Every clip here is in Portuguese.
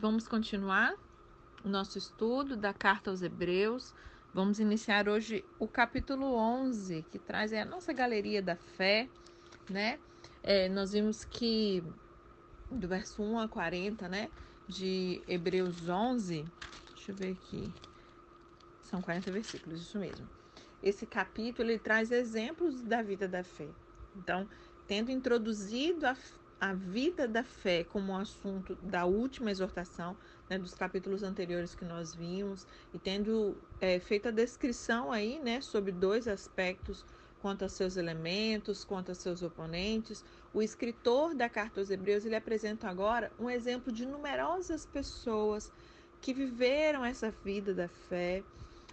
Vamos continuar o nosso estudo da carta aos Hebreus. Vamos iniciar hoje o capítulo 11, que traz a nossa galeria da fé, né? É, nós vimos que do verso 1 a 40, né, de Hebreus 11, deixa eu ver aqui, são 40 versículos, isso mesmo. Esse capítulo ele traz exemplos da vida da fé. Então, tendo introduzido a, a vida da fé como assunto da última exortação, né, dos capítulos anteriores que nós vimos, e tendo é, feito a descrição aí, né, sobre dois aspectos quanto a seus elementos, quanto a seus oponentes, o escritor da carta aos Hebreus ele apresenta agora um exemplo de numerosas pessoas que viveram essa vida da fé.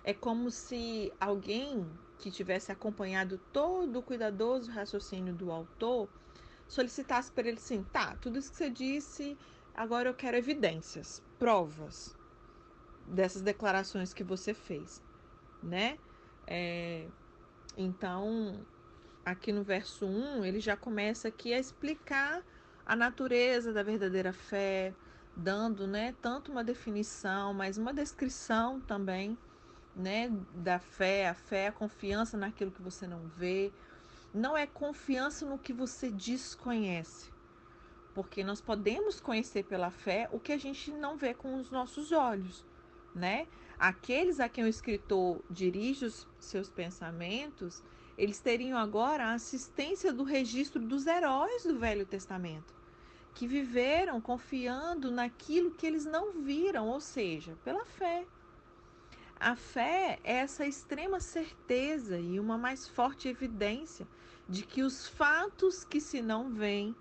É como se alguém que tivesse acompanhado todo o cuidadoso raciocínio do autor solicitasse para ele assim, tá, tudo isso que você disse, agora eu quero evidências, provas dessas declarações que você fez, né? É, então, aqui no verso 1, ele já começa aqui a explicar a natureza da verdadeira fé, dando, né, tanto uma definição, mas uma descrição também, né, da fé, a fé, a confiança naquilo que você não vê, não é confiança no que você desconhece. Porque nós podemos conhecer pela fé o que a gente não vê com os nossos olhos, né? Aqueles a quem o escritor dirige os seus pensamentos, eles teriam agora a assistência do registro dos heróis do Velho Testamento, que viveram confiando naquilo que eles não viram, ou seja, pela fé. A fé é essa extrema certeza e uma mais forte evidência de que os fatos que se não veem,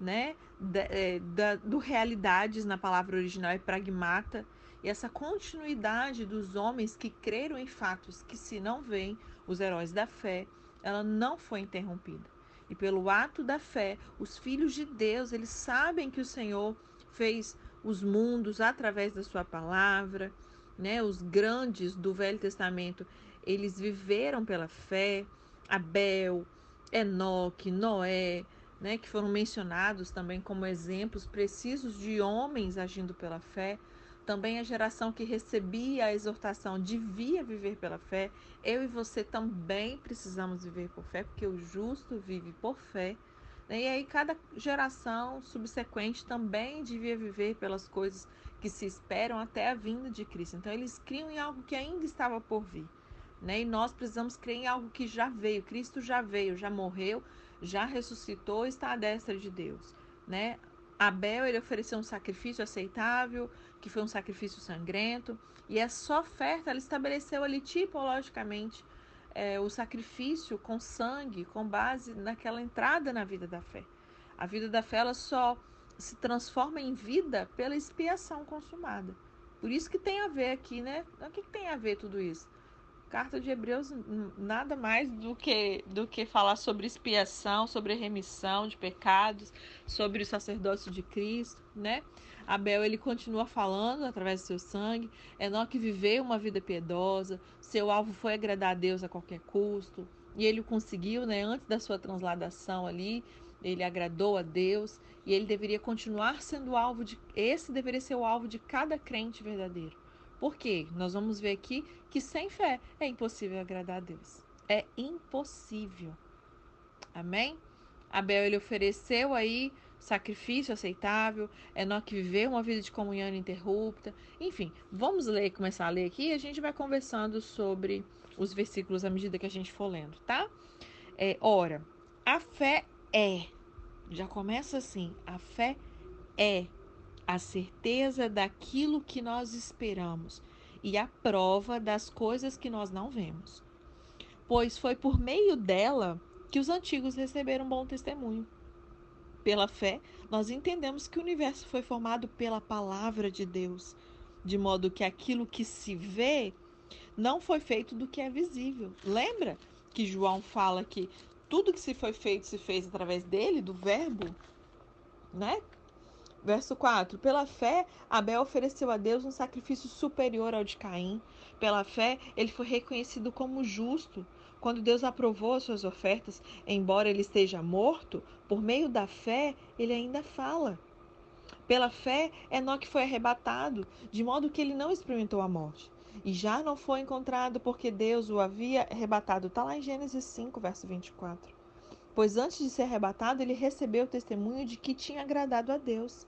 né, da, é, da, do realidades na palavra original é pragmata, e essa continuidade dos homens que creram em fatos que se não veem, os heróis da fé, ela não foi interrompida. E pelo ato da fé, os filhos de Deus, eles sabem que o Senhor fez os mundos através da sua palavra, né? Os grandes do Velho Testamento, eles viveram pela fé. Abel, Enoque, Noé, né, que foram mencionados também como exemplos precisos de homens agindo pela fé. Também a geração que recebia a exortação devia viver pela fé. Eu e você também precisamos viver por fé, porque o justo vive por fé. Né? E aí, cada geração subsequente também devia viver pelas coisas que se esperam até a vinda de Cristo. Então, eles criam em algo que ainda estava por vir. Né? E nós precisamos crer em algo que já veio. Cristo já veio, já morreu, já ressuscitou, está à destra de Deus. Né? Abel ele ofereceu um sacrifício aceitável, que foi um sacrifício sangrento, e essa oferta ela estabeleceu ali tipologicamente é, o sacrifício com sangue, com base naquela entrada na vida da fé. A vida da fé ela só se transforma em vida pela expiação consumada. Por isso que tem a ver aqui, né? O que, que tem a ver tudo isso? Carta de Hebreus nada mais do que do que falar sobre expiação, sobre remissão de pecados, sobre o sacerdócio de Cristo, né? Abel ele continua falando através do seu sangue. Enoque viveu uma vida piedosa, seu alvo foi agradar a Deus a qualquer custo, e ele conseguiu, né, antes da sua transladação ali, ele agradou a Deus e ele deveria continuar sendo alvo de esse deveria ser o alvo de cada crente verdadeiro. Por quê? Nós vamos ver aqui que sem fé é impossível agradar a Deus. É impossível. Amém? Abel ele ofereceu aí sacrifício aceitável, Enoque viveu uma vida de comunhão ininterrupta. Enfim, vamos ler, começar a ler aqui e a gente vai conversando sobre os versículos à medida que a gente for lendo, tá? É, ora, a fé é, já começa assim, a fé é a certeza daquilo que nós esperamos e a prova das coisas que nós não vemos. Pois foi por meio dela que os antigos receberam bom testemunho. Pela fé, nós entendemos que o universo foi formado pela palavra de Deus, de modo que aquilo que se vê não foi feito do que é visível. Lembra que João fala que tudo que se foi feito se fez através dele, do Verbo, né? Verso 4: Pela fé, Abel ofereceu a Deus um sacrifício superior ao de Caim. Pela fé, ele foi reconhecido como justo. Quando Deus aprovou as suas ofertas, embora ele esteja morto, por meio da fé, ele ainda fala. Pela fé, Enoque foi arrebatado, de modo que ele não experimentou a morte. E já não foi encontrado porque Deus o havia arrebatado. Está lá em Gênesis 5, verso 24. Pois antes de ser arrebatado, ele recebeu o testemunho de que tinha agradado a Deus.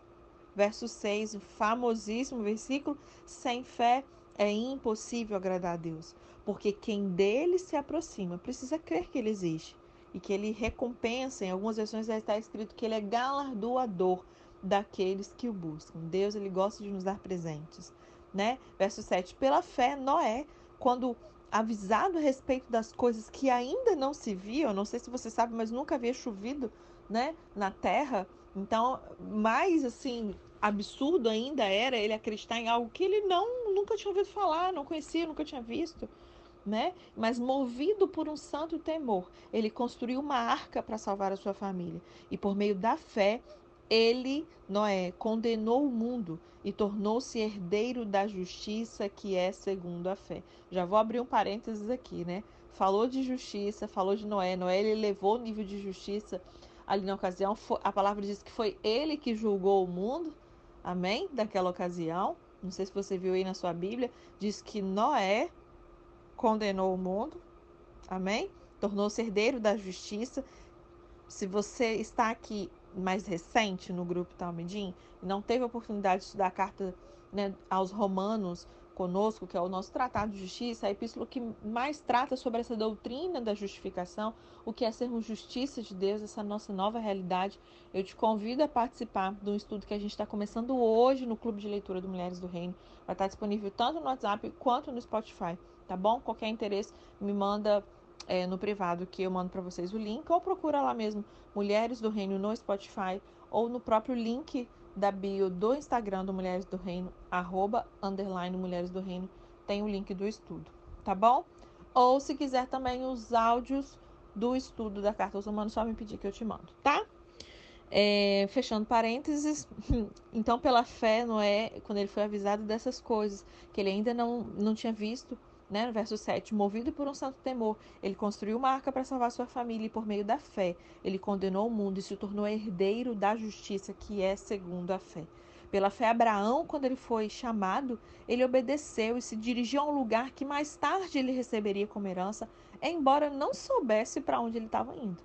Verso 6, o famosíssimo versículo: sem fé é impossível agradar a Deus, porque quem dele se aproxima precisa crer que ele existe e que ele recompensa. Em algumas versões está escrito que ele é galardoador daqueles que o buscam. Deus ele gosta de nos dar presentes, né? Verso 7. Pela fé, Noé, quando avisado a respeito das coisas que ainda não se viam, não sei se você sabe, mas nunca havia chovido, né, na terra. Então, mais assim, absurdo ainda era ele acreditar em algo que ele não nunca tinha ouvido falar, não conhecia, nunca tinha visto né? Mas movido por um santo temor, ele construiu uma arca para salvar a sua família. E por meio da fé, ele, Noé, condenou o mundo e tornou-se herdeiro da justiça que é segundo a fé. Já vou abrir um parênteses aqui, né? Falou de justiça, falou de Noé. Noé ele levou o nível de justiça ali na ocasião. A palavra diz que foi ele que julgou o mundo. Amém? Daquela ocasião. Não sei se você viu aí na sua Bíblia. Diz que Noé condenou o mundo, amém? Tornou-se herdeiro da justiça. Se você está aqui mais recente no grupo Talmidim e não teve a oportunidade de estudar a carta né, aos Romanos conosco, que é o nosso Tratado de Justiça, a epístola que mais trata sobre essa doutrina da justificação, o que é sermos justiça de Deus, essa nossa nova realidade. Eu te convido a participar de um estudo que a gente está começando hoje no Clube de Leitura do Mulheres do Reino. Vai estar disponível tanto no WhatsApp quanto no Spotify tá bom? Qualquer interesse, me manda é, no privado que eu mando para vocês o link, ou procura lá mesmo Mulheres do Reino no Spotify, ou no próprio link da bio do Instagram do Mulheres do Reino, arroba, underline Mulheres do Reino, tem o link do estudo, tá bom? Ou se quiser também os áudios do estudo da Carta aos Humanos, só me pedir que eu te mando, tá? É, fechando parênteses, então pela fé, Noé, quando ele foi avisado dessas coisas, que ele ainda não, não tinha visto, né, no verso 7, movido por um santo temor, ele construiu uma arca para salvar sua família e por meio da fé, ele condenou o mundo e se tornou herdeiro da justiça que é segundo a fé. Pela fé, Abraão, quando ele foi chamado, ele obedeceu e se dirigiu a um lugar que mais tarde ele receberia como herança, embora não soubesse para onde ele estava indo.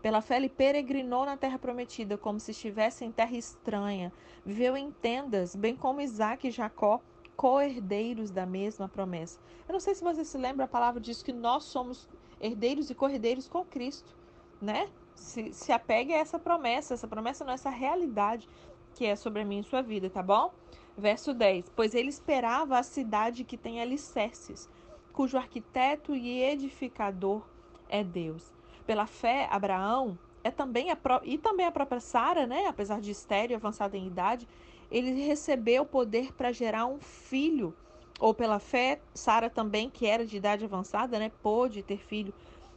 Pela fé, ele peregrinou na terra prometida, como se estivesse em terra estranha, viveu em tendas, bem como Isaac e Jacó, co-herdeiros da mesma promessa. Eu não sei se você se lembra, a palavra diz que nós somos herdeiros e co-herdeiros com Cristo, né? Se, se apegue a essa promessa, essa promessa não é essa realidade que é sobre minha e sua vida, tá bom? Verso 10: Pois ele esperava a cidade que tem alicerces, cujo arquiteto e edificador é Deus. Pela fé, Abraão é também a pró e também a própria Sara, né? Apesar de estéreo avançada em idade, ele recebeu o poder para gerar um filho. Ou pela fé, Sara também, que era de idade avançada, né, pôde ter filho,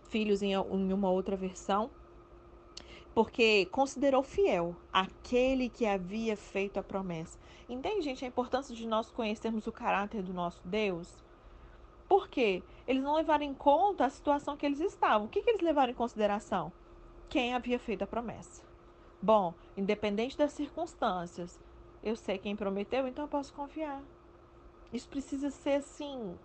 filhos em, em uma outra versão, porque considerou fiel aquele que havia feito a promessa. Entende, gente, a importância de nós conhecermos o caráter do nosso Deus? Por quê? Eles não levaram em conta a situação que eles estavam. O que, que eles levaram em consideração? Quem havia feito a promessa. Bom, independente das circunstâncias, eu sei quem prometeu, então eu posso confiar. Isso precisa ser assim.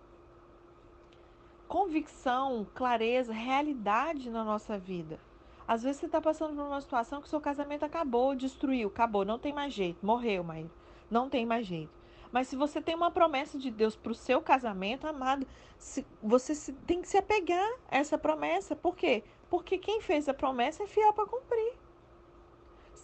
Convicção, clareza, realidade na nossa vida. Às vezes você está passando por uma situação que seu casamento acabou, destruiu, acabou, não tem mais jeito, morreu, mãe. Não tem mais jeito. Mas se você tem uma promessa de Deus para o seu casamento, amado, se, você se, tem que se apegar a essa promessa. Por quê? Porque quem fez a promessa é fiel para cumprir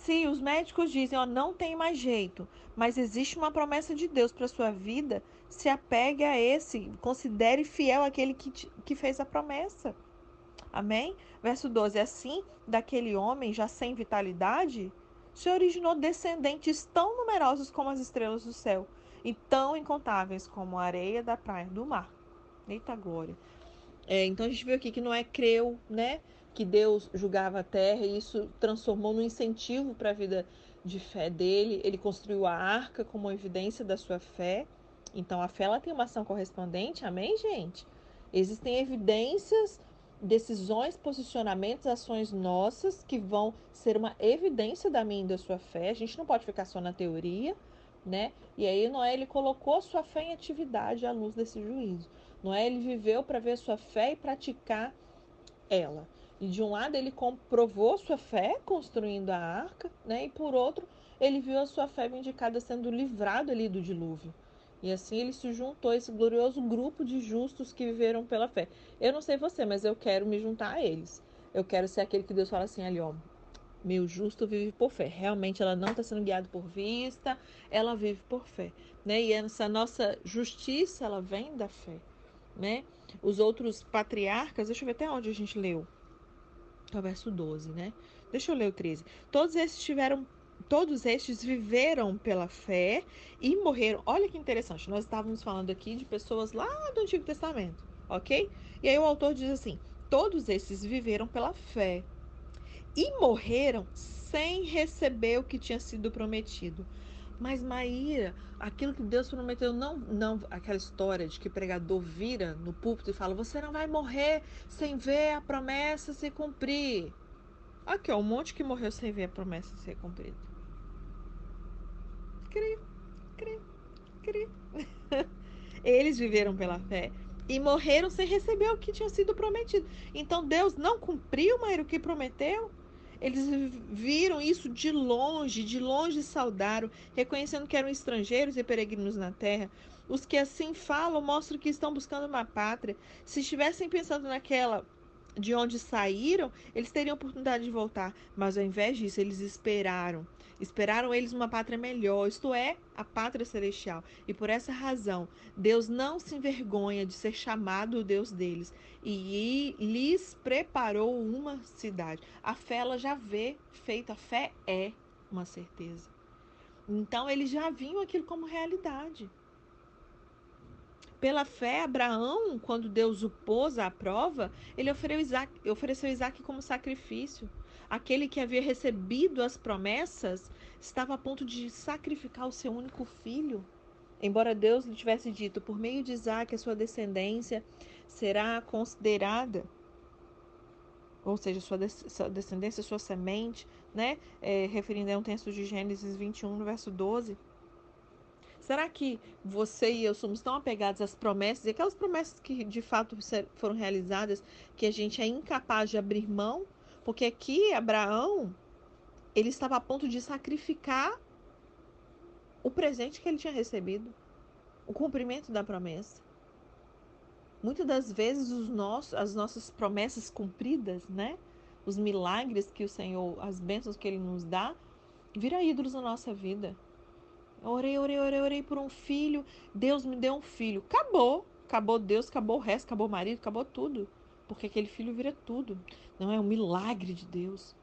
se os médicos dizem, ó, não tem mais jeito, mas existe uma promessa de Deus para sua vida, se apegue a esse, considere fiel aquele que, te, que fez a promessa. Amém? Verso 12: Assim, daquele homem já sem vitalidade, se originou descendentes tão numerosos como as estrelas do céu e tão incontáveis como a areia da praia do mar. Eita glória. É, então a gente viu aqui que Noé creu, né? Que Deus julgava a terra e isso transformou no incentivo para a vida de fé dele. Ele construiu a arca como evidência da sua fé. Então a fé ela tem uma ação correspondente, amém, gente? Existem evidências decisões, posicionamentos, ações nossas que vão ser uma evidência da minha e da sua fé. A gente não pode ficar só na teoria, né? E aí Noé ele colocou sua fé em atividade à luz desse juízo. Noé ele viveu para ver sua fé e praticar ela. E de um lado ele comprovou sua fé construindo a arca, né? E por outro, ele viu a sua fé vindicada sendo livrado ali do dilúvio. E assim ele se juntou a esse glorioso grupo de justos que viveram pela fé. Eu não sei você, mas eu quero me juntar a eles. Eu quero ser aquele que Deus fala assim ali, ó. Meu justo vive por fé. Realmente ela não está sendo guiada por vista, ela vive por fé, né? E essa nossa justiça, ela vem da fé, né? Os outros patriarcas, deixa eu ver até onde a gente leu. É o verso 12, né? Deixa eu ler o 13. Todos esses tiveram todos estes viveram pela fé e morreram. Olha que interessante, nós estávamos falando aqui de pessoas lá do Antigo Testamento, ok? E aí o autor diz assim: todos esses viveram pela fé e morreram sem receber o que tinha sido prometido. Mas Maíra, aquilo que Deus prometeu, não, não aquela história de que pregador vira no púlpito e fala: você não vai morrer sem ver a promessa se cumprir. Aqui, ó, um monte que morreu sem ver a promessa ser cumprida. Cri, cri, cri. Eles viveram pela fé e morreram sem receber o que tinha sido prometido. Então Deus não cumpriu, Maíra, o que prometeu? Eles viram isso de longe, de longe saudaram, reconhecendo que eram estrangeiros e peregrinos na terra. Os que assim falam mostram que estão buscando uma pátria. Se estivessem pensando naquela de onde saíram, eles teriam oportunidade de voltar. Mas ao invés disso, eles esperaram. Esperaram eles uma pátria melhor, isto é, a pátria celestial. E por essa razão, Deus não se envergonha de ser chamado o Deus deles e lhes preparou uma cidade. A fé ela já vê feita, a fé é uma certeza. Então eles já viam aquilo como realidade. Pela fé, Abraão, quando Deus o pôs à prova, ele ofereceu Isaac, ofereceu Isaac como sacrifício. Aquele que havia recebido as promessas estava a ponto de sacrificar o seu único filho. Embora Deus lhe tivesse dito, por meio de Isaac, a sua descendência será considerada, ou seja, sua, descendência, sua semente, né? É, referindo a um texto de Gênesis 21, no verso 12. Será que você e eu somos tão apegados às promessas, e aquelas promessas que de fato foram realizadas, que a gente é incapaz de abrir mão? Porque aqui Abraão, ele estava a ponto de sacrificar o presente que ele tinha recebido, o cumprimento da promessa. Muitas das vezes os nossos, as nossas promessas cumpridas, né? Os milagres que o Senhor, as bênçãos que ele nos dá, viram ídolos na nossa vida. Orei, orei, orei, orei por um filho. Deus me deu um filho. Acabou. Acabou Deus, acabou o resto, acabou o marido, acabou tudo. Porque aquele filho vira tudo. Não é um milagre de Deus.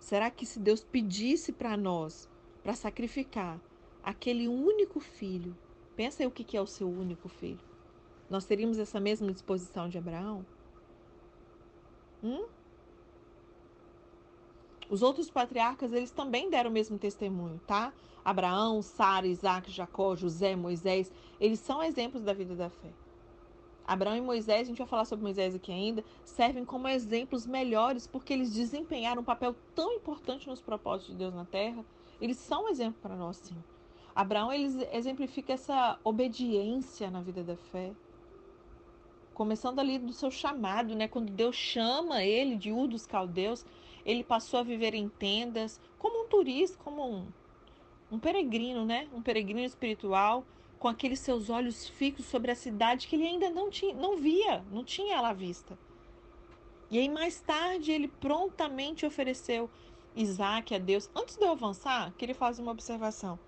Será que se Deus pedisse para nós, para sacrificar aquele único filho, pensa aí o que é o seu único filho? Nós teríamos essa mesma disposição de Abraão? Hum? Os outros patriarcas, eles também deram o mesmo testemunho, tá? Abraão, Sara, Isaac, Jacó, José, Moisés, eles são exemplos da vida da fé. Abraão e Moisés, a gente vai falar sobre Moisés aqui ainda, servem como exemplos melhores porque eles desempenharam um papel tão importante nos propósitos de Deus na terra. Eles são um exemplo para nós, sim. Abraão, ele exemplifica essa obediência na vida da fé. Começando ali do seu chamado, né? Quando Deus chama ele de Ur dos Caldeus, ele passou a viver em tendas, como um turista, como um, um peregrino, né? Um peregrino espiritual, com aqueles seus olhos fixos sobre a cidade que ele ainda não, tinha, não via, não tinha ela à vista. E aí, mais tarde, ele prontamente ofereceu Isaac a Deus. Antes de eu avançar, queria fazer uma observação.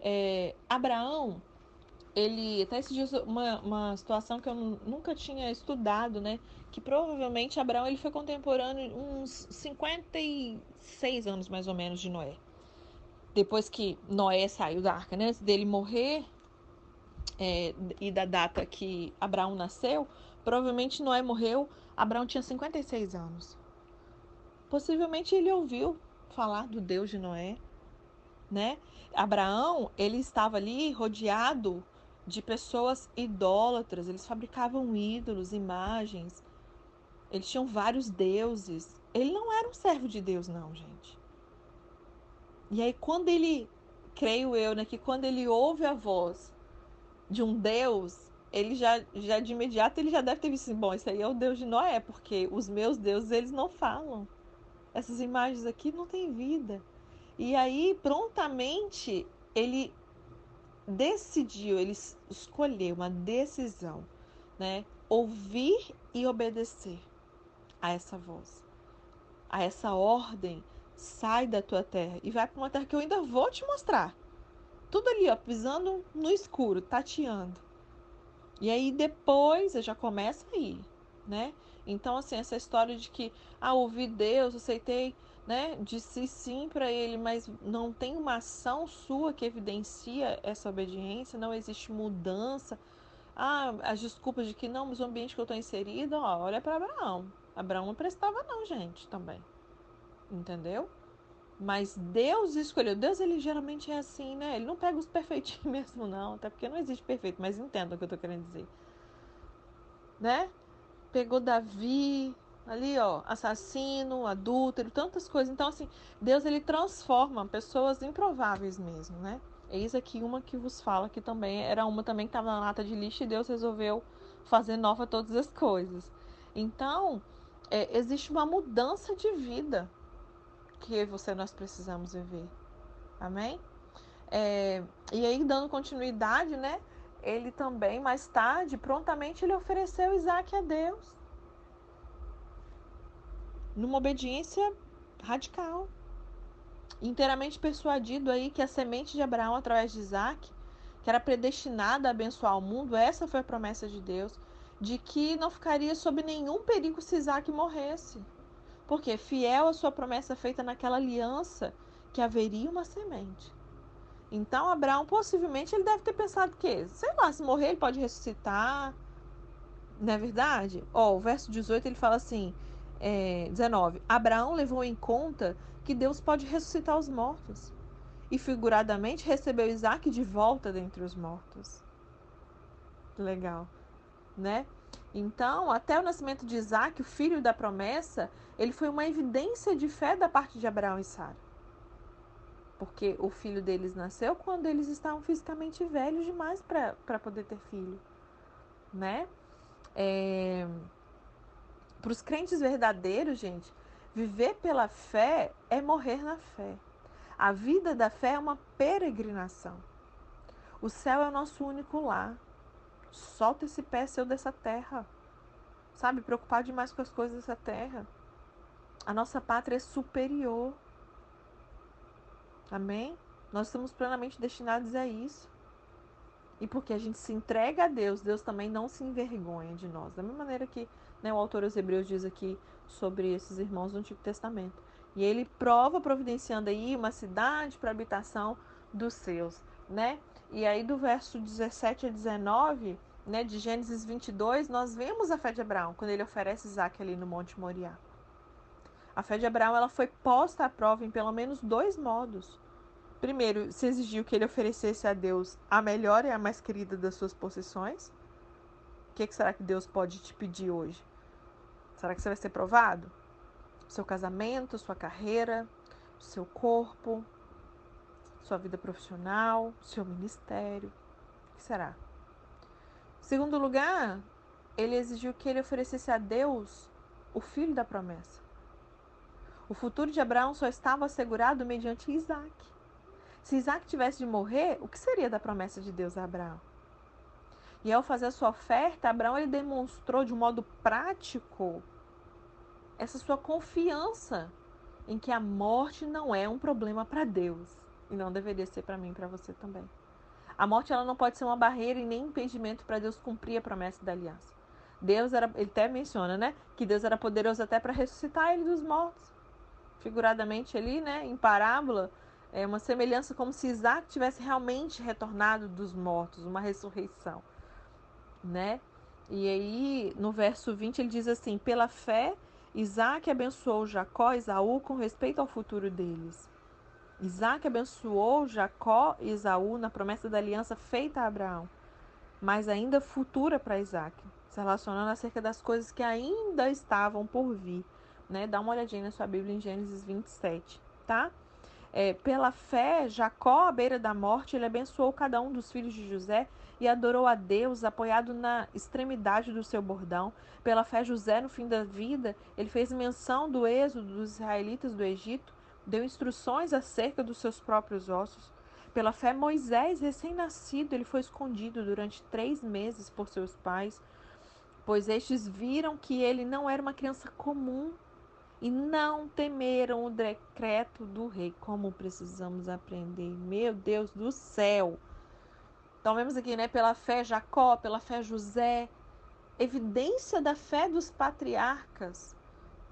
É, Abraão, ele até esses dias uma, uma situação que eu nunca tinha estudado, né? Que provavelmente Abraão ele foi contemporâneo uns 56 anos mais ou menos de Noé. Depois que Noé saiu da arca, né? Antes dele morrer é, e da data que Abraão nasceu, provavelmente Noé morreu, Abraão tinha 56 anos. Possivelmente ele ouviu falar do Deus de Noé, né? Abraão, ele estava ali rodeado de pessoas idólatras, eles fabricavam ídolos, imagens, eles tinham vários deuses. Ele não era um servo de Deus, não, gente. E aí, quando ele, creio eu, né, que quando ele ouve a voz de um Deus, ele já, já de imediato ele já deve ter visto assim, bom, isso aí é o Deus de Noé, porque os meus deuses eles não falam. Essas imagens aqui não têm vida. E aí, prontamente, ele decidiu, ele escolheu uma decisão, né? Ouvir e obedecer a essa voz, a essa ordem. Sai da tua terra e vai para uma terra que eu ainda vou te mostrar. Tudo ali, ó, pisando no escuro, tateando. E aí depois eu já começa aí, né? Então, assim, essa história de que, ah, ouvi Deus, aceitei, né? Disse sim para ele, mas não tem uma ação sua que evidencia essa obediência, não existe mudança. Ah, as desculpas de que não, mas o ambiente que eu estou inserido, ó, olha para Abraão. Abraão não prestava, não, gente, também. Entendeu? Mas Deus escolheu. Deus, ele geralmente é assim, né? Ele não pega os perfeitinhos mesmo, não. Até porque não existe perfeito, mas entenda o que eu tô querendo dizer. Né? Pegou Davi, ali, ó, assassino, adúltero, tantas coisas. Então, assim, Deus, ele transforma pessoas improváveis mesmo, né? Eis aqui uma que vos fala que também era uma também que estava na lata de lixo e Deus resolveu fazer nova todas as coisas. Então, é, existe uma mudança de vida que você nós precisamos viver. Amém? É, e aí, dando continuidade, né? Ele também, mais tarde, prontamente, ele ofereceu Isaac a Deus. Numa obediência radical. Inteiramente persuadido aí que a semente de Abraão, através de Isaac, que era predestinada a abençoar o mundo, essa foi a promessa de Deus, de que não ficaria sob nenhum perigo se Isaac morresse. Porque fiel a sua promessa feita naquela aliança que haveria uma semente. Então Abraão possivelmente ele deve ter pensado que, sei lá, se morrer ele pode ressuscitar. Não é verdade? Ó, o verso 18 ele fala assim, é, 19. Abraão levou em conta que Deus pode ressuscitar os mortos. E figuradamente recebeu Isaac de volta dentre os mortos. Legal, né? Então, até o nascimento de Isaac, o filho da promessa, ele foi uma evidência de fé da parte de Abraão e Sara. Porque o filho deles nasceu quando eles estavam fisicamente velhos demais para poder ter filho. Né? É... Para os crentes verdadeiros, gente, viver pela fé é morrer na fé. A vida da fé é uma peregrinação. O céu é o nosso único lar. Solta esse pé seu dessa terra. Sabe? Preocupar demais com as coisas dessa terra. A nossa pátria é superior. Amém? Nós estamos plenamente destinados a isso. E porque a gente se entrega a Deus, Deus também não se envergonha de nós. Da mesma maneira que né, o autor aos Hebreus diz aqui sobre esses irmãos do Antigo Testamento. E ele prova, providenciando aí uma cidade para habitação dos seus, né? E aí do verso 17 a 19, né, de Gênesis 22, nós vemos a fé de Abraão, quando ele oferece Isaac ali no Monte Moriá. A fé de Abraão ela foi posta à prova em pelo menos dois modos. Primeiro, se exigiu que ele oferecesse a Deus a melhor e a mais querida das suas possessões. O que, que será que Deus pode te pedir hoje? Será que você vai ser provado? Seu casamento, sua carreira, seu corpo, sua vida profissional, seu ministério. O que será? Segundo lugar, ele exigiu que ele oferecesse a Deus o filho da promessa. O futuro de Abraão só estava assegurado mediante Isaac. Se Isaac tivesse de morrer, o que seria da promessa de Deus a Abraão? E ao fazer a sua oferta, Abraão ele demonstrou de um modo prático essa sua confiança em que a morte não é um problema para Deus. E não deveria ser para mim e para você também. A morte ela não pode ser uma barreira e nem impedimento para Deus cumprir a promessa da aliança. Deus era, ele até menciona, né, que Deus era poderoso até para ressuscitar ele dos mortos. Figuradamente ali, né, em parábola, é uma semelhança como se Isaac tivesse realmente retornado dos mortos, uma ressurreição, né? E aí, no verso 20, ele diz assim: "Pela fé, Isaac abençoou Jacó e Esaú com respeito ao futuro deles." Isaac abençoou Jacó e Esaú na promessa da aliança feita a Abraão. mas ainda futura para Isaac, se relacionando acerca das coisas que ainda estavam por vir. Né? Dá uma olhadinha na sua Bíblia em Gênesis 27, tá? É, pela fé, Jacó, à beira da morte, ele abençoou cada um dos filhos de José e adorou a Deus, apoiado na extremidade do seu bordão. Pela fé, José, no fim da vida, ele fez menção do êxodo dos israelitas do Egito, deu instruções acerca dos seus próprios ossos. Pela fé, Moisés, recém-nascido, ele foi escondido durante três meses por seus pais, pois estes viram que ele não era uma criança comum e não temeram o decreto do rei. Como precisamos aprender, meu Deus do céu! Então vemos aqui, né, pela fé Jacó, pela fé José, evidência da fé dos patriarcas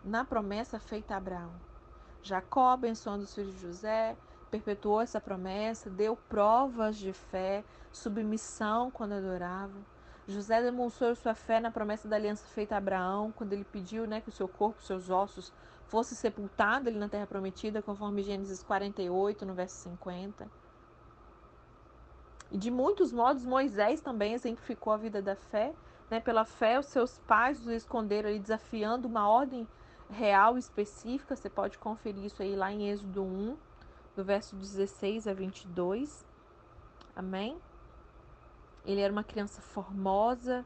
na promessa feita a Abraão. Jacó, abençoando os filhos de José, perpetuou essa promessa, deu provas de fé, submissão quando adorava. José demonstrou sua fé na promessa da aliança feita a Abraão, quando ele pediu né, que o seu corpo, seus ossos, fosse sepultado ali na terra prometida, conforme Gênesis 48, no verso 50. E de muitos modos, Moisés também exemplificou a vida da fé. Né? Pela fé, os seus pais os esconderam ali, desafiando uma ordem real específica. Você pode conferir isso aí lá em Êxodo 1, do verso 16 a 22. Amém? Ele era uma criança formosa,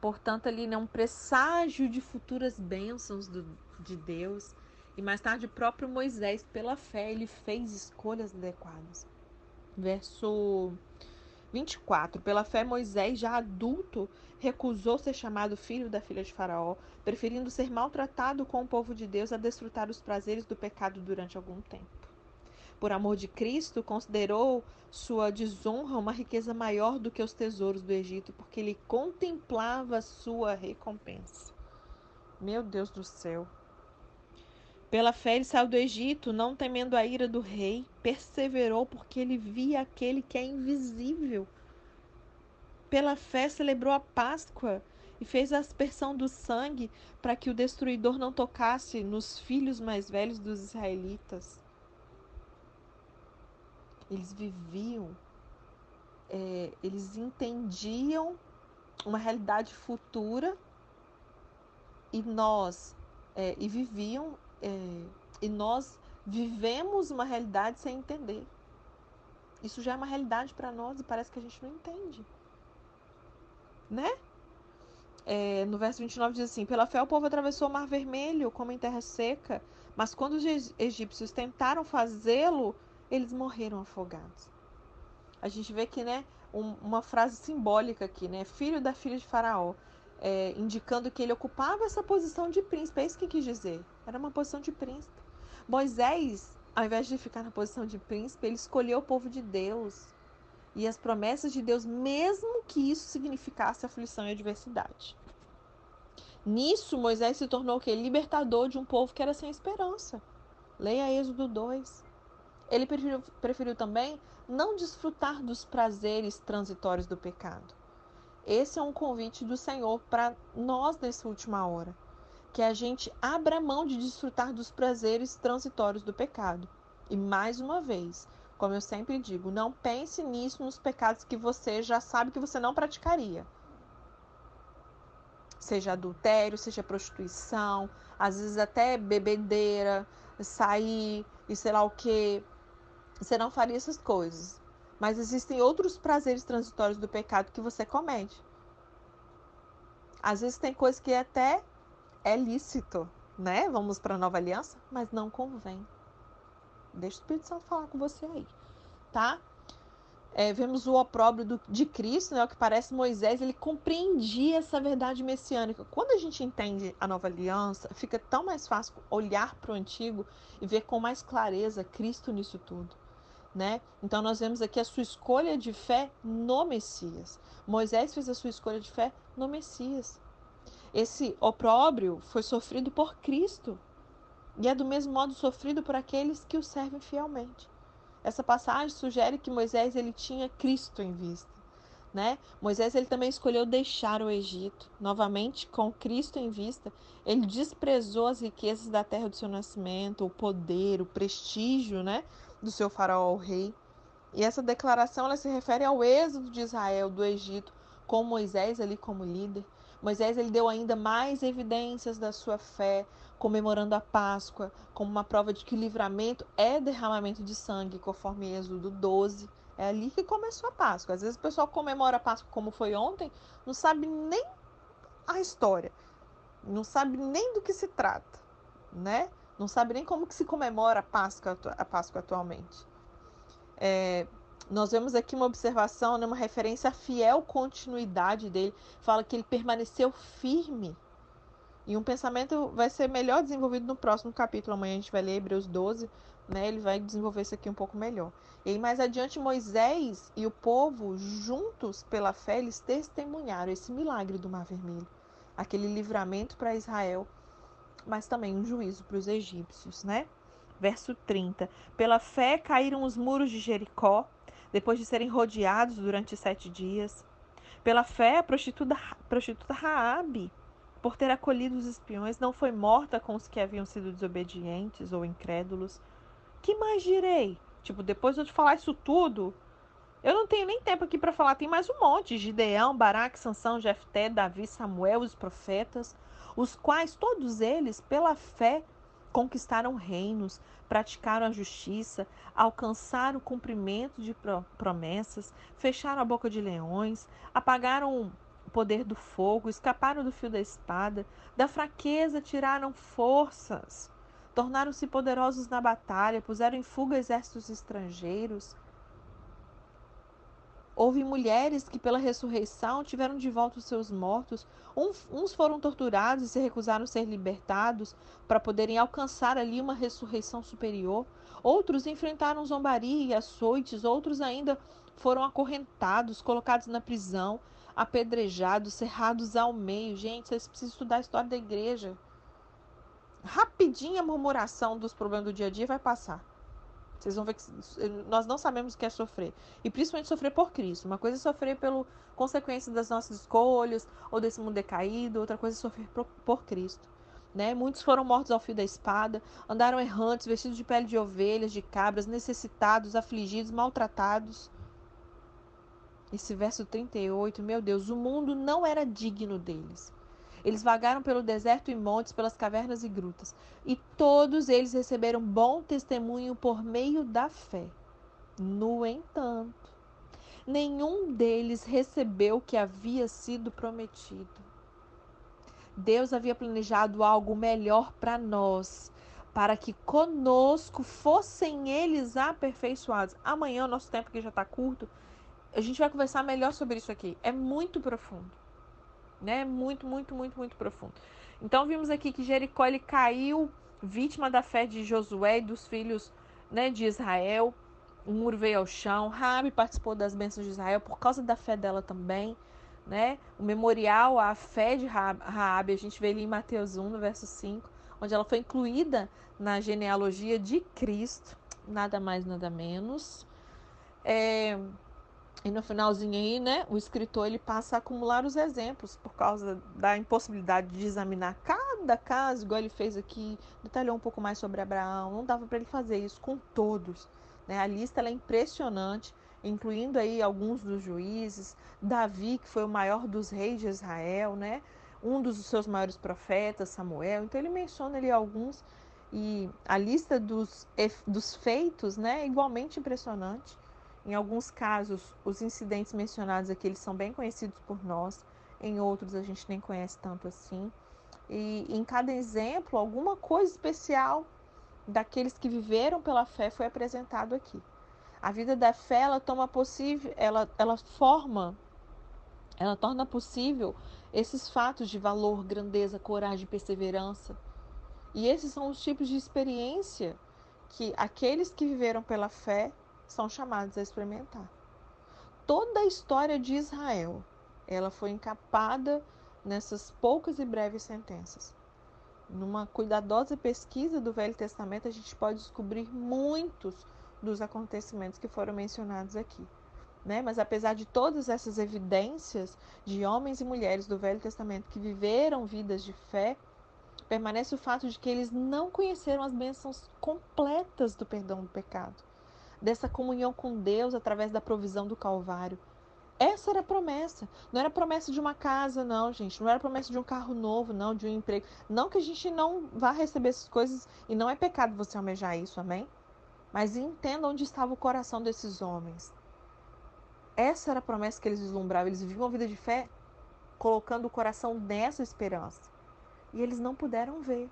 portanto, ali né, um presságio de futuras bênçãos do, de Deus. E mais tarde, o próprio Moisés, pela fé, ele fez escolhas adequadas. Verso 24. Pela fé, Moisés, já adulto, recusou ser chamado filho da filha de Faraó, preferindo ser maltratado com o povo de Deus a desfrutar os prazeres do pecado durante algum tempo. Por amor de Cristo, considerou sua desonra uma riqueza maior do que os tesouros do Egito, porque ele contemplava sua recompensa. Meu Deus do céu. Pela fé ele saiu do Egito, não temendo a ira do rei, perseverou porque ele via aquele que é invisível. Pela fé celebrou a Páscoa e fez a aspersão do sangue para que o destruidor não tocasse nos filhos mais velhos dos israelitas. Eles viviam, é, eles entendiam uma realidade futura e nós é, e viviam é, e nós vivemos uma realidade sem entender. Isso já é uma realidade para nós e parece que a gente não entende. Né? É, no verso 29 diz assim: Pela fé o povo atravessou o mar vermelho como em terra seca, mas quando os egípcios tentaram fazê-lo, eles morreram afogados. A gente vê que, né, um, uma frase simbólica aqui, né? Filho da filha de Faraó é, indicando que ele ocupava essa posição de príncipe. É isso que quis dizer. Era uma posição de príncipe. Moisés, ao invés de ficar na posição de príncipe, ele escolheu o povo de Deus e as promessas de Deus, mesmo que isso significasse aflição e adversidade. Nisso, Moisés se tornou o quê? Libertador de um povo que era sem esperança. Leia Êxodo 2. Ele preferiu, preferiu também não desfrutar dos prazeres transitórios do pecado esse é um convite do Senhor para nós nessa última hora. Que a gente abra mão de desfrutar dos prazeres transitórios do pecado. E mais uma vez, como eu sempre digo, não pense nisso nos pecados que você já sabe que você não praticaria. Seja adultério, seja prostituição, às vezes até bebedeira, sair e sei lá o que. Você não faria essas coisas. Mas existem outros prazeres transitórios do pecado que você comete. Às vezes tem coisa que até é lícito, né? Vamos para a nova aliança, mas não convém. Deixa o Espírito Santo falar com você aí, tá? É, vemos o opróbrio do, de Cristo, né? O que parece Moisés, ele compreendia essa verdade messiânica. Quando a gente entende a nova aliança, fica tão mais fácil olhar para o antigo e ver com mais clareza Cristo nisso tudo né? Então nós vemos aqui a sua escolha de fé no Messias. Moisés fez a sua escolha de fé no Messias. Esse opróbrio foi sofrido por Cristo e é do mesmo modo sofrido por aqueles que o servem fielmente. Essa passagem sugere que Moisés ele tinha Cristo em vista, né? Moisés ele também escolheu deixar o Egito, novamente com Cristo em vista. Ele desprezou as riquezas da terra do seu nascimento, o poder, o prestígio, né? Do seu faraó, rei. E essa declaração ela se refere ao êxodo de Israel do Egito com Moisés ali como líder. Moisés ele deu ainda mais evidências da sua fé, comemorando a Páscoa como uma prova de que livramento é derramamento de sangue, conforme Êxodo 12. É ali que começou a Páscoa. Às vezes o pessoal comemora a Páscoa como foi ontem, não sabe nem a história, não sabe nem do que se trata, né? Não sabe nem como que se comemora a Páscoa, a Páscoa atualmente. É, nós vemos aqui uma observação, né, uma referência à fiel continuidade dele. Fala que ele permaneceu firme. E um pensamento vai ser melhor desenvolvido no próximo capítulo. Amanhã a gente vai ler Hebreus 12, né? Ele vai desenvolver isso aqui um pouco melhor. E aí, mais adiante, Moisés e o povo, juntos pela fé, eles testemunharam esse milagre do Mar Vermelho. Aquele livramento para Israel, mas também um juízo para os egípcios, né? Verso 30. Pela fé caíram os muros de Jericó depois de serem rodeados durante sete dias. Pela fé, a prostituta, prostituta Raabe, por ter acolhido os espiões, não foi morta com os que haviam sido desobedientes ou incrédulos. Que mais direi? Tipo, depois de eu te falar isso tudo, eu não tenho nem tempo aqui para falar, tem mais um monte. Gideão, Baraque, Sansão, Jefté, Davi, Samuel, os profetas, os quais todos eles, pela fé, conquistaram reinos, praticaram a justiça, alcançaram o cumprimento de promessas, fecharam a boca de leões, apagaram o poder do fogo, escaparam do fio da espada, da fraqueza tiraram forças, tornaram-se poderosos na batalha, puseram em fuga exércitos estrangeiros. Houve mulheres que, pela ressurreição, tiveram de volta os seus mortos. uns foram torturados e se recusaram a ser libertados para poderem alcançar ali uma ressurreição superior. Outros enfrentaram zombaria e açoites. Outros ainda foram acorrentados, colocados na prisão, apedrejados, cerrados ao meio. Gente, vocês precisam estudar a história da igreja. Rapidinho a murmuração dos problemas do dia a dia vai passar. Vocês vão ver que nós não sabemos o que é sofrer. E principalmente sofrer por Cristo. Uma coisa é sofrer pelo consequência das nossas escolhas ou desse mundo decaído, outra coisa é sofrer por, por Cristo. Né? Muitos foram mortos ao fio da espada, andaram errantes, vestidos de pele de ovelhas, de cabras, necessitados, afligidos, maltratados. Esse verso 38, meu Deus, o mundo não era digno deles. Eles vagaram pelo deserto e montes, pelas cavernas e grutas, e todos eles receberam bom testemunho por meio da fé. No entanto, nenhum deles recebeu o que havia sido prometido. Deus havia planejado algo melhor para nós, para que conosco fossem eles aperfeiçoados. Amanhã, o nosso tempo que já está curto, a gente vai conversar melhor sobre isso aqui. É muito profundo né? Muito, muito, muito, muito profundo. Então vimos aqui que Jericó ele caiu vítima da fé de Josué e dos filhos, né, de Israel. O muro veio ao chão. Rabi participou das bênçãos de Israel por causa da fé dela também, né? O memorial à fé de Raabe, a gente vê ali em Mateus 1, no verso 5, onde ela foi incluída na genealogia de Cristo, nada mais, nada menos. É, e no finalzinho aí, né, o escritor ele passa a acumular os exemplos por causa da impossibilidade de examinar cada caso, igual ele fez aqui, detalhou um pouco mais sobre Abraão. Não dava para ele fazer isso com todos. Né? A lista é impressionante, incluindo aí alguns dos juízes, Davi, que foi o maior dos reis de Israel, né? um dos seus maiores profetas, Samuel. Então ele menciona ali alguns e a lista dos, dos feitos né, é igualmente impressionante. Em alguns casos, os incidentes mencionados aqui eles são bem conhecidos por nós, em outros a gente nem conhece tanto assim. E em cada exemplo, alguma coisa especial daqueles que viveram pela fé foi apresentado aqui. A vida da fé, ela toma possível, ela, ela forma, ela torna possível esses fatos de valor, grandeza, coragem, perseverança. E esses são os tipos de experiência que aqueles que viveram pela fé são chamados a experimentar. Toda a história de Israel, ela foi encapada nessas poucas e breves sentenças. Numa cuidadosa pesquisa do Velho Testamento, a gente pode descobrir muitos dos acontecimentos que foram mencionados aqui. Né? Mas apesar de todas essas evidências de homens e mulheres do Velho Testamento que viveram vidas de fé, permanece o fato de que eles não conheceram as bênçãos completas do perdão do pecado dessa comunhão com Deus através da provisão do Calvário. Essa era a promessa. Não era promessa de uma casa, não, gente. Não era promessa de um carro novo, não, de um emprego. Não que a gente não vá receber essas coisas e não é pecado você almejar isso, amém? Mas entenda onde estava o coração desses homens. Essa era a promessa que eles vislumbravam. Eles viviam uma vida de fé colocando o coração nessa esperança. E eles não puderam ver.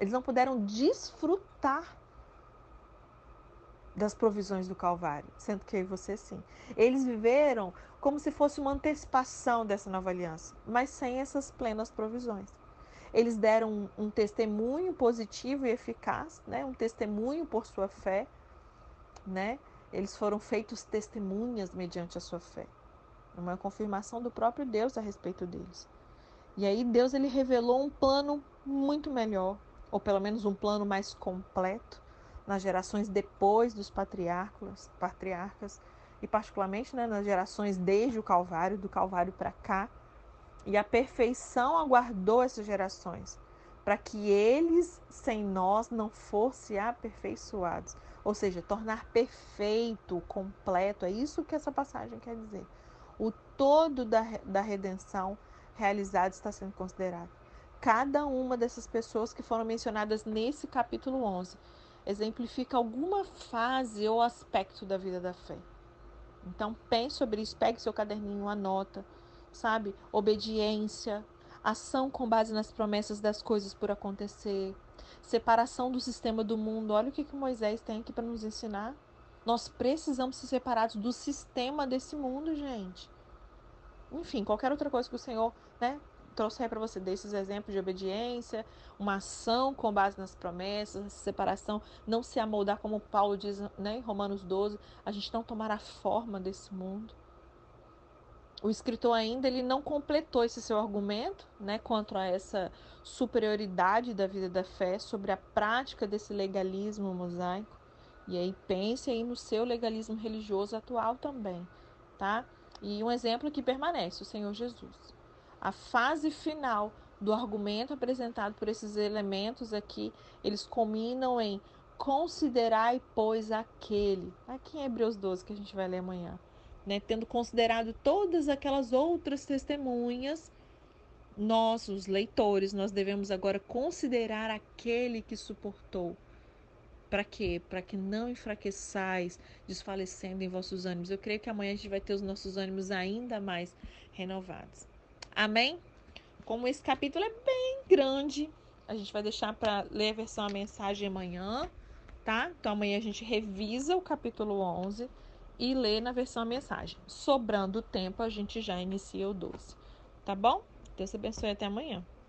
Eles não puderam desfrutar das provisões do Calvário, sendo que eu e você sim. Eles viveram como se fosse uma antecipação dessa nova aliança, mas sem essas plenas provisões. Eles deram um, um testemunho positivo e eficaz, né? um testemunho por sua fé, né? Eles foram feitos testemunhas mediante a sua fé. Uma confirmação do próprio Deus a respeito deles. E aí Deus ele revelou um plano muito melhor, ou pelo menos um plano mais completo, nas gerações depois dos patriarcas, patriarcas e particularmente né, nas gerações desde o Calvário, do Calvário para cá. E a perfeição aguardou essas gerações, para que eles sem nós não fossem aperfeiçoados. Ou seja, tornar perfeito, completo. É isso que essa passagem quer dizer. O todo da, da redenção realizado está sendo considerado. Cada uma dessas pessoas que foram mencionadas nesse capítulo 11 exemplifica alguma fase ou aspecto da vida da fé. Então pense sobre isso, pegue seu caderninho, anota, sabe? Obediência, ação com base nas promessas das coisas por acontecer, separação do sistema do mundo. Olha o que, que Moisés tem aqui para nos ensinar. Nós precisamos ser separados do sistema desse mundo, gente. Enfim, qualquer outra coisa que o Senhor né, trouxe aí para você desses exemplos de obediência, uma ação com base nas promessas, separação, não se amoldar como Paulo diz né, em Romanos 12, a gente não tomar a forma desse mundo. O escritor ainda ele não completou esse seu argumento, né, quanto a essa superioridade da vida da fé sobre a prática desse legalismo mosaico. E aí pense aí no seu legalismo religioso atual também, tá? E um exemplo que permanece, o Senhor Jesus a fase final do argumento apresentado por esses elementos aqui, eles combinam em considerai, pois, aquele. Aqui em Hebreus 12, que a gente vai ler amanhã. Né? Tendo considerado todas aquelas outras testemunhas, nós, os leitores, nós devemos agora considerar aquele que suportou. Para quê? Para que não enfraqueçais, desfalecendo em vossos ânimos. Eu creio que amanhã a gente vai ter os nossos ânimos ainda mais renovados. Amém? Como esse capítulo é bem grande, a gente vai deixar para ler a versão a mensagem amanhã, tá? Então amanhã a gente revisa o capítulo 11 e lê na versão a mensagem. Sobrando tempo, a gente já inicia o 12. Tá bom? Deus abençoe até amanhã.